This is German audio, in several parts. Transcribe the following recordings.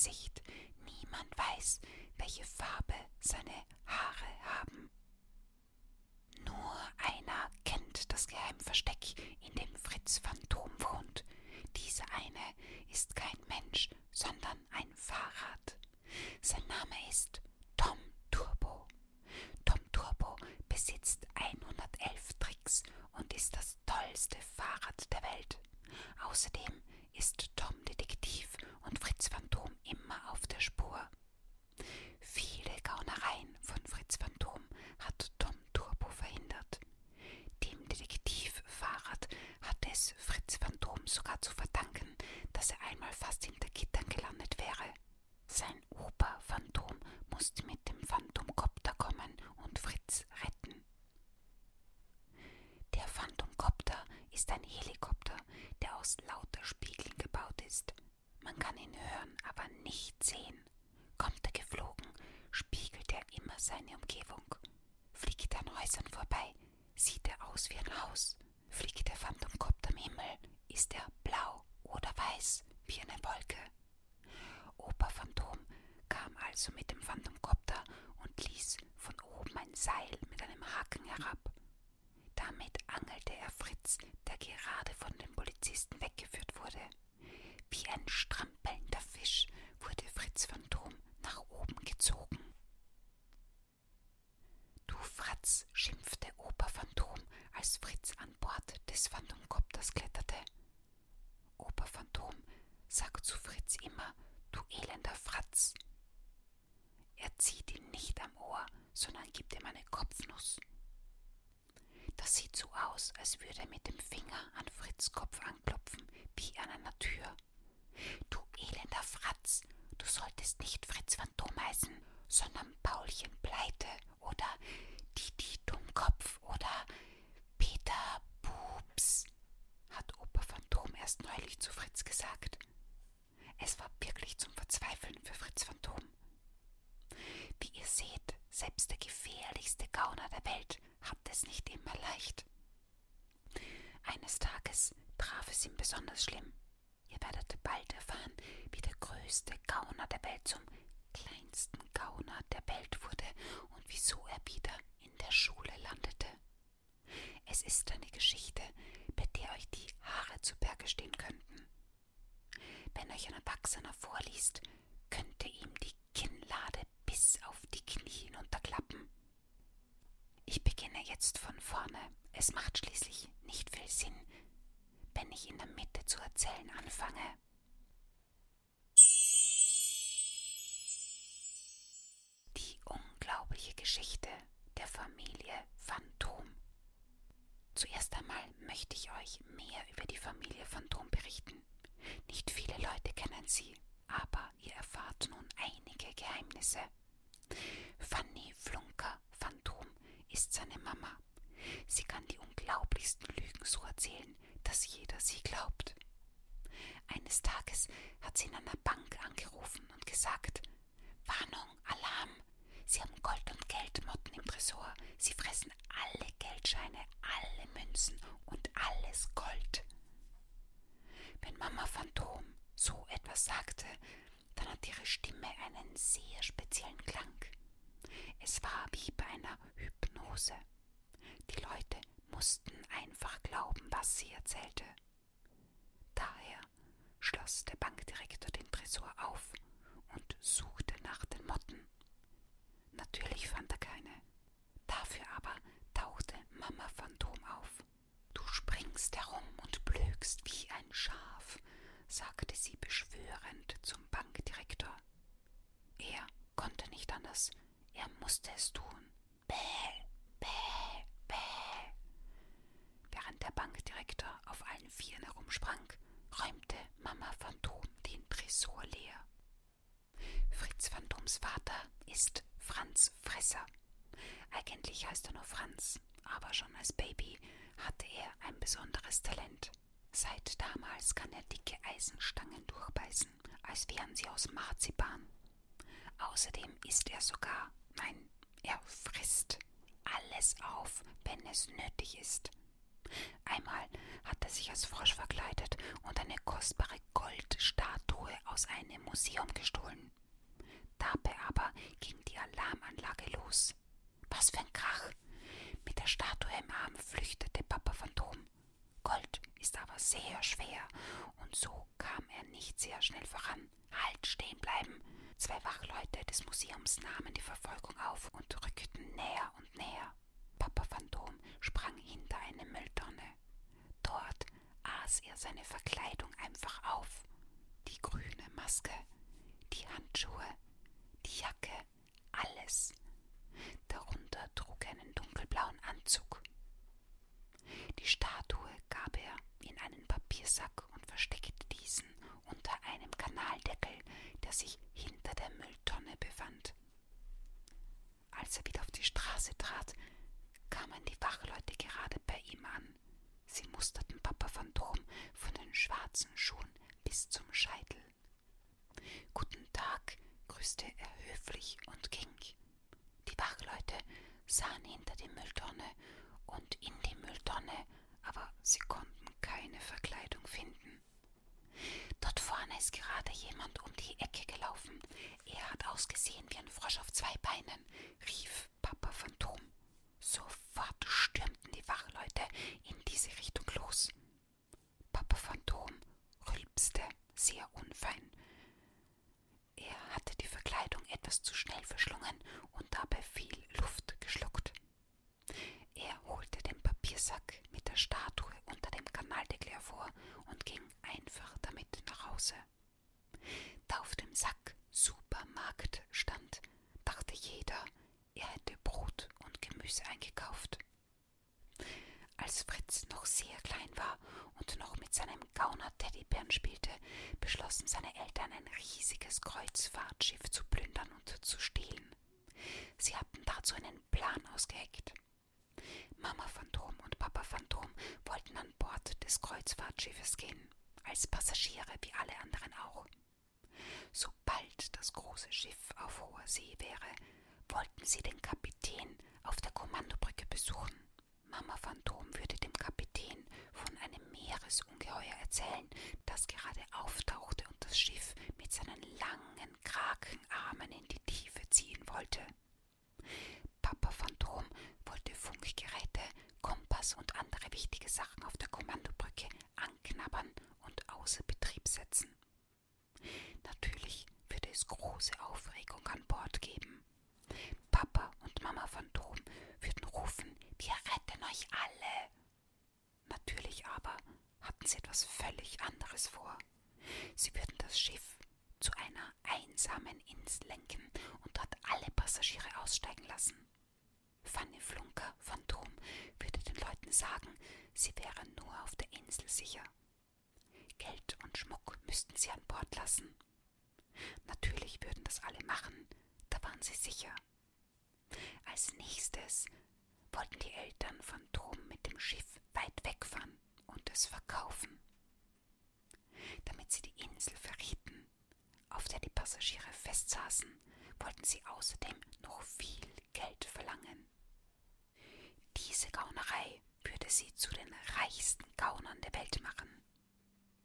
Gesicht. Niemand weiß, welche Farbe seine Haare haben. Nur einer kennt das Geheimversteck, in dem Fritz Phantom wohnt. Dieser eine ist kein Mensch, sondern ein Fahrrad. Sein Name ist Tom Turbo. Tom Turbo besitzt 111 Tricks und ist das tollste Fahrrad der Welt. Außerdem ist Tom Detektiv und Fritz Phantom immer auf der Spur. Viele Gaunereien von Fritz Phantom hat Tom Turbo verhindert. Dem Detektivfahrrad hat es Fritz Phantom sogar zu verdanken, dass er einmal fast hinter Gittern gelandet wäre. Sein Opa Phantom musste mit dem Phantomkopter kommen und Fritz retten. Der Phantomkopter ist ein Helikopter, der aus lauter Spiegeln gebaut ist. Man kann ihn hören, aber nicht sehen. Kommt er geflogen, spiegelt er immer seine Umgebung. Fliegt er an Häusern vorbei, sieht er aus wie ein Haus. Fliegt der Phantomkopter am Himmel, ist er blau oder weiß wie eine Wolke. Opa Phantom kam also mit dem Phantomkopter und ließ von oben ein Seil mit einem Haken herab. Damit angelte er Fritz, der gerade von den Polizisten weggeführt wurde. Wie ein strampelnder Fisch wurde Fritz Phantom nach oben gezogen. Du Fratz, schimpfte Opa Phantom, als Fritz an Bord des Phantomkopters kletterte. Opa Phantom sagt zu Fritz immer, du elender Fratz. Er zieht ihn nicht am Ohr, sondern gibt ihm eine Kopfnuss. Das sieht so aus, als würde er mit dem Finger an Fritz Kopf anklopfen, wie an einer Tür. Du elender Fratz, du solltest nicht Fritz Phantom heißen, sondern Paulchen Pleite oder Didi Dummkopf oder Peter Pups, hat Opa Phantom erst neulich zu Fritz gesagt. Es war wirklich zum Verzweifeln für Fritz Phantom. Wie ihr seht, selbst der gefährlichste Gauner der Welt hat es nicht immer leicht. Eines Tages traf es ihm besonders schlimm. Ihr werdet bald erfahren, wie der größte Gauner der Welt zum kleinsten Gauner der Welt wurde und wieso er wieder in der Schule landete. Es ist eine Geschichte, bei der euch die Haare zu Berge stehen könnten. Wenn euch ein Erwachsener vorliest, könnte ihm die Kinnlade bis auf die Knie hinunterklappen. Ich beginne jetzt von vorne. Es macht schließlich nicht viel Sinn, wenn ich in der Mitte zu erzählen anfange. Die unglaubliche Geschichte der Familie Phantom. Zuerst einmal möchte ich euch mehr über die Familie Phantom berichten. Nicht viele Leute kennen sie, aber ihr erfahrt nun einige Geheimnisse. Fanny Flunker Phantom ist seine Mama. Sie kann die unglaublichsten Lügen so erzählen, dass jeder sie glaubt. Eines Tages hat sie in einer Bank angerufen und gesagt, Warnung, Alarm, Sie haben Gold und Geldmotten im Tresor. Sie fressen alle Geldscheine, alle Münzen und alles Gold. Wenn Mama Phantom so etwas sagte, dann hat ihre Stimme einen sehr speziellen Klang. Es war wie bei einer Hypnose mussten einfach glauben, was sie erzählte. Daher schloss der Bankdirektor den Tresor auf und suchte nach den Motten. Natürlich fand er keine. Dafür aber tauchte Mama Phantom auf. Du springst herum und blökst wie ein Schaf, sagte sie beschwörend zum Bankdirektor. Er konnte nicht anders, er musste es tun. Bäh, bäh, bäh. Während der Bankdirektor auf allen Vieren herumsprang, räumte Mama Phantom den Tresor leer. Fritz Phantoms Vater ist Franz Fresser. Eigentlich heißt er nur Franz, aber schon als Baby hatte er ein besonderes Talent. Seit damals kann er dicke Eisenstangen durchbeißen, als wären sie aus Marzipan. Außerdem isst er sogar, nein, er frisst alles auf, wenn es nötig ist. Einmal hat er sich als Frosch verkleidet und eine kostbare Goldstatue aus einem Museum gestohlen. Dabei aber ging die Alarmanlage los. Was für ein Krach! Mit der Statue im Arm flüchtete Papa Phantom. Gold ist aber sehr schwer, und so kam er nicht sehr schnell voran. Halt, stehen bleiben! Zwei Wachleute des Museums nahmen die Verfolgung auf und rückten näher und näher. Papa Phantom sprang hinter eine Mülltonne. Dort aß er seine Verkleidung einfach auf. Die grüne Maske, die Handschuhe, alles. Darunter trug er einen dunkelblauen Anzug. Die Statue gab er in einen Papiersack und versteckte diesen unter einem Kanaldeckel, der sich hinter der Mülltonne befand. Als er wieder auf die Straße trat, kamen die Wachleute gerade bei ihm an. Sie musterten Papa Phantom von den schwarzen Schuhen bis zum Scheitel. Guten Tag, grüßte er höflich und ging. Die Wachleute sahen hinter die Mülltonne und in die Mülltonne, aber sie konnten keine Verkleidung finden. Dort vorne ist gerade jemand um die Ecke gelaufen. Er hat ausgesehen wie ein Frosch auf zwei Beinen, rief Papa Phantom. Sofort stürmten die Wachleute in diese Richtung los. Papa Phantom rülpste sehr unfein. Er hatte die Verkleidung etwas zu schnell verschlungen und dabei viel Luft geschluckt. Er holte den Papiersack mit der Statue unter dem Kanaldeckel hervor und ging einfach damit nach Hause. Da auf dem Sack Supermarkt stand, dachte jeder, er hätte Brot und Eingekauft. Als Fritz noch sehr klein war und noch mit seinem Gauner Teddybären spielte, beschlossen seine Eltern ein riesiges Kreuzfahrtschiff zu plündern und zu stehlen. Sie hatten dazu einen Plan ausgeheckt. Mama Phantom und Papa Phantom wollten an Bord des Kreuzfahrtschiffes gehen, als Passagiere wie alle anderen auch. Sobald das große Schiff auf hoher See wäre, wollten sie den Kapitän auf der Kommandobrücke besuchen. Mama Phantom würde dem Kapitän von einem Meeresungeheuer erzählen, das gerade auftauchte und das Schiff mit seinen langen Krakenarmen in die Tiefe ziehen wollte. Papa Phantom wollte Funkgeräte, Kompass und andere wichtige Sachen auf der Kommandobrücke anknabbern und außer Betrieb setzen. Natürlich würde es große Aufregung an Bord geben. Papa und Mama Phantom würden rufen, wir retten euch alle. Natürlich aber hatten sie etwas völlig anderes vor. Sie würden das Schiff zu einer einsamen Insel lenken und dort alle Passagiere aussteigen lassen. Fanny Flunker Phantom würde den Leuten sagen, sie wären nur auf der Insel sicher. Geld und Schmuck müssten sie an Bord lassen. Natürlich würden das alle machen, da waren sie sicher. Als nächstes wollten die Eltern von Tom mit dem Schiff weit wegfahren und es verkaufen. Damit sie die Insel verrieten, auf der die Passagiere festsaßen, wollten sie außerdem noch viel Geld verlangen. Diese Gaunerei würde sie zu den reichsten Gaunern der Welt machen.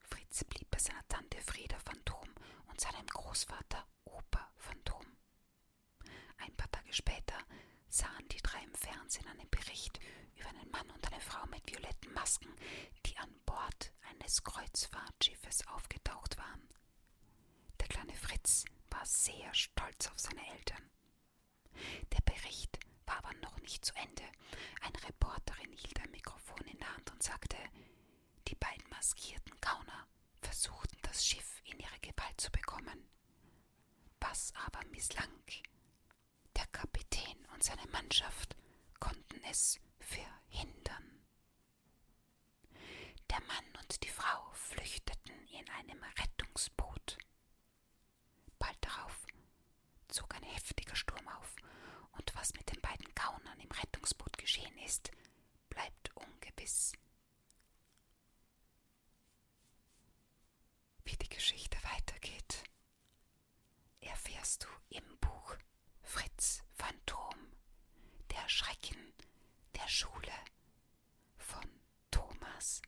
Fritz blieb bei seiner Tante Frieda Phantom und seinem Großvater Opa Phantom. Ein paar Tage später sahen die drei im Fernsehen einen Bericht über einen Mann und eine Frau mit violetten Masken, die an Bord eines Kreuzfahrtschiffes aufgetaucht waren. Der kleine Fritz war sehr stolz auf seine Eltern. Der Bericht war aber noch nicht zu Ende. Eine Reporterin hielt ein Mikrofon in der Hand und sagte, die beiden maskierten Gauner versuchten das Schiff in ihre Gewalt zu bekommen. Was aber misslang. Seine Mannschaft konnten es verhindern. Der Mann und die Frau flüchteten in einem Rettungsboot. Bald darauf zog ein heftiger Sturm auf, und was mit den beiden Gaunern im Rettungsboot geschehen ist, bleibt ungewiss. Wie die Geschichte weitergeht, erfährst du im Buch Schrecken der Schule von Thomas